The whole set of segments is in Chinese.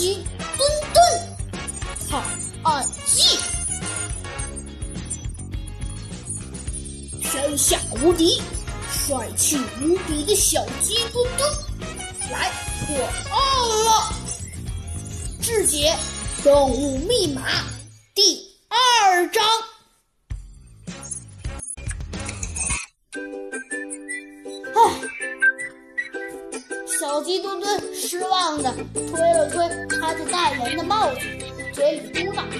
鸡墩墩，探案记。山下无敌、帅气无比的小鸡墩墩来破案了！智解动物密码第二章。鸡墩墩失望的推了推他的大圆的帽子，嘴里嘟囔着：“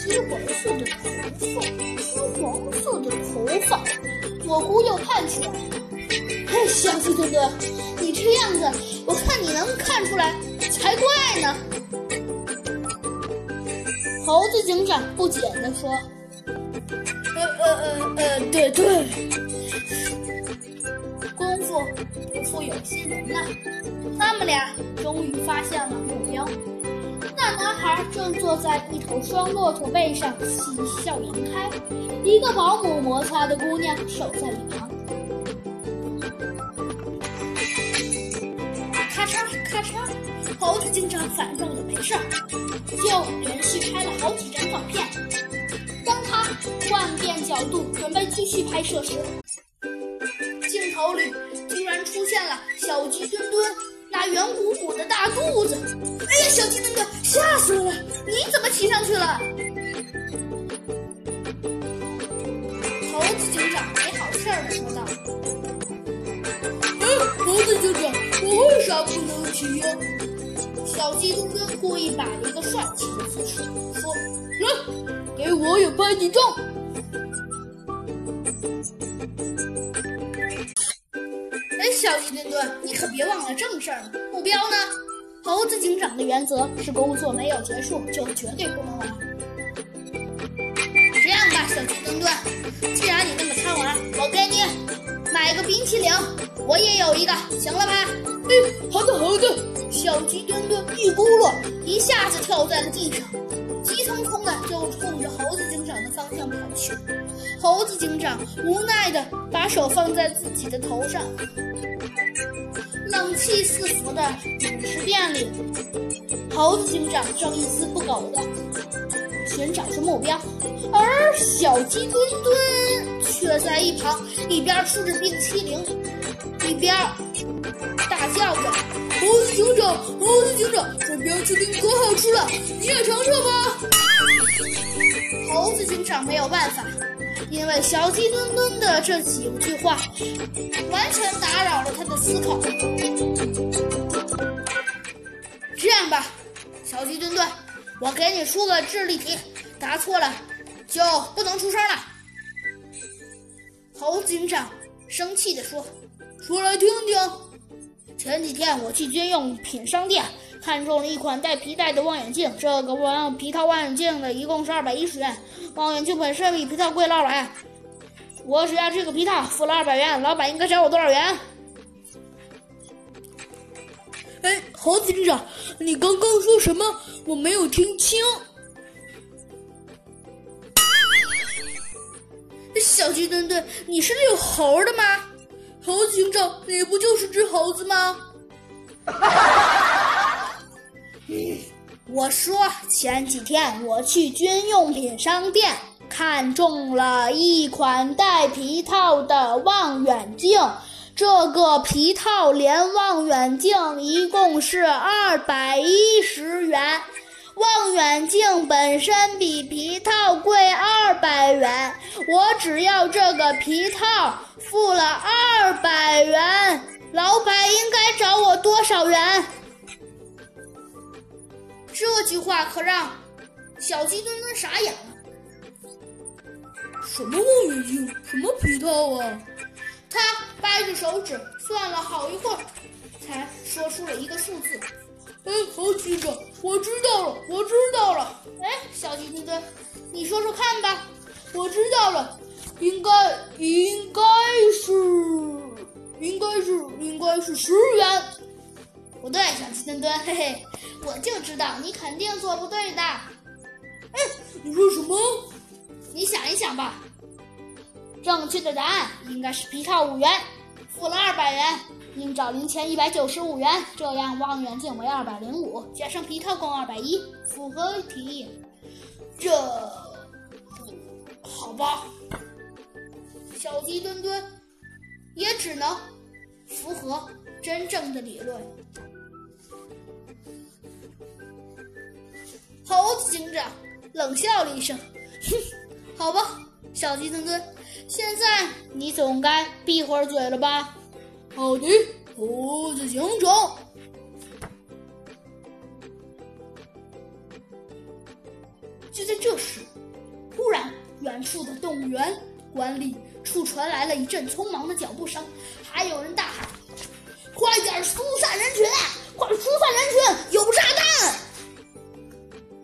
金黄色的头发，金黄色的头发，我姑又看出来。嘿，小鸡墩墩，你这样子，我看你能看出来才怪呢。”猴子警长不解地说：“呃呃呃呃，对对。”功夫不负有心人呐，他们俩终于发现了目标。那男孩正坐在一头双骆驼背上，喜笑颜开。一个保姆摩擦的姑娘守在一旁。咔嚓咔嚓，猴子警长反正也没事儿，就连续拍了好几张照片。换变角度准备继续拍摄时，镜头里居然出现了小鸡墩墩那圆鼓鼓的大肚子！哎呀，小鸡墩墩，吓死我了！你怎么骑上去了？猴子警长没好事儿的说道：“嗯，猴子警长，我为啥不能骑呀？”小鸡墩墩故意摆了一个帅气的姿势，说：“来，给我也拍几张。”哎，小鸡墩墩，你可别忘了正事儿。目标呢？猴子警长的原则是：工作没有结束就绝对不能玩。这样吧，小鸡墩墩，既然你那么贪玩，我给你买个冰淇淋，我也有一个，行了吧？哎，好的好的。小鸡墩墩一咕噜，一下子跳在了地上，急匆匆的就冲着猴子警长的方向跑去。猴子警长无奈的把手放在自己的头上，冷气四伏的饮食店里，猴子警长正一丝不苟的寻找着目标，而小鸡墩墩却在一旁一边吃着冰淇淋，一边大叫着。猴子警长，猴子警长，这冰淇淋可好吃了，你也尝尝吧。猴子警长没有办法，因为小鸡墩墩的这几句话，完全打扰了他的思考。这样吧，小鸡墩墩，我给你出个智力题，答错了就不能出声了。猴子警长生气地说：“说来听听。”前几天我去军用品商店，看中了一款带皮带的望远镜。这个望皮套望远镜的一共是二百一十元，望远镜本身比皮套贵了二百。我只要这个皮套，付了二百元，老板应该找我多少元？哎，猴子警长，你刚刚说什么？我没有听清。小鸡墩墩，你是遛猴的吗？猴子警长，你不就是只猴子吗？我说前几天我去军用品商店，看中了一款带皮套的望远镜。这个皮套连望远镜一共是二百一十元。望远镜本身比皮套贵二百元，我只要这个皮套，付了二百元，老板应该找我多少元？这句话可让小鸡墩墩傻眼了。什么望远镜？什么皮套啊？他掰着手指算了好一会儿，才说出了一个数字。哎，猴子警长，我知道了，我知道了。哎，小鸡墩墩，你说说看吧。我知道了，应该应该是应该是应该是十元。不对，小鸡墩墩，嘿嘿，我就知道你肯定做不对的。哎，你说什么？你想一想吧。正确的答案应该是皮套五元，付了二百元。应找零钱一百九十五元，这样望远镜为二百零五，加上皮套共二百一，符合提议。这，好吧。小鸡墩墩也只能符合真正的理论。猴子警长冷笑了一声：“哼，好吧，小鸡墩墩，现在你总该闭会儿嘴了吧？”“奥迪，猴子警长。”就在这时，忽然，远处的动物园管理处传来了一阵匆忙的脚步声，还有人大喊：“快点疏散人群！快疏散人群！有炸弹